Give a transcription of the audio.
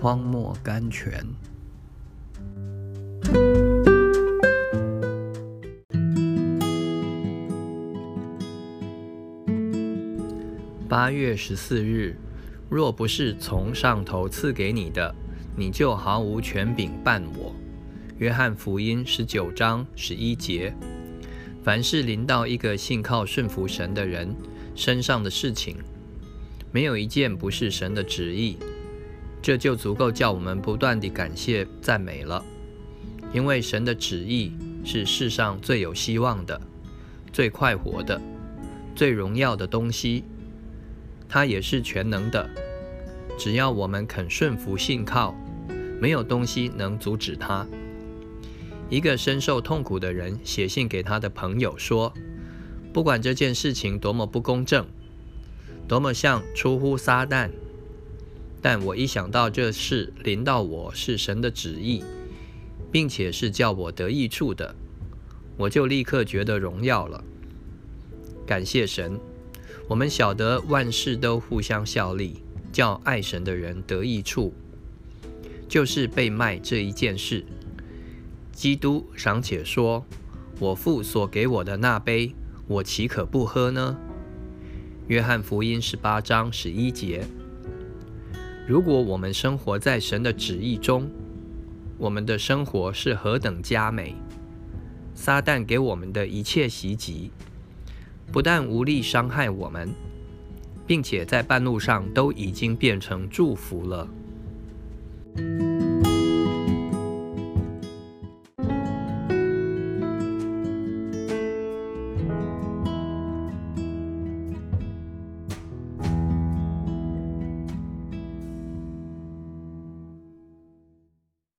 荒漠甘泉。八月十四日，若不是从上头赐给你的，你就毫无权柄办我。约翰福音十九章十一节。凡是临到一个信靠顺服神的人身上的事情，没有一件不是神的旨意，这就足够叫我们不断地感谢赞美了。因为神的旨意是世上最有希望的、最快活的、最荣耀的东西。它也是全能的，只要我们肯顺服信靠，没有东西能阻止它。一个深受痛苦的人写信给他的朋友说：“不管这件事情多么不公正，多么像出乎撒旦，但我一想到这事临到我是神的旨意，并且是叫我得益处的，我就立刻觉得荣耀了。感谢神。”我们晓得万事都互相效力，叫爱神的人得益处，就是被卖这一件事。基督尚且说：“我父所给我的那杯，我岂可不喝呢？”约翰福音十八章十一节。如果我们生活在神的旨意中，我们的生活是何等佳美！撒旦给我们的一切袭击。不但无力伤害我们，并且在半路上都已经变成祝福了。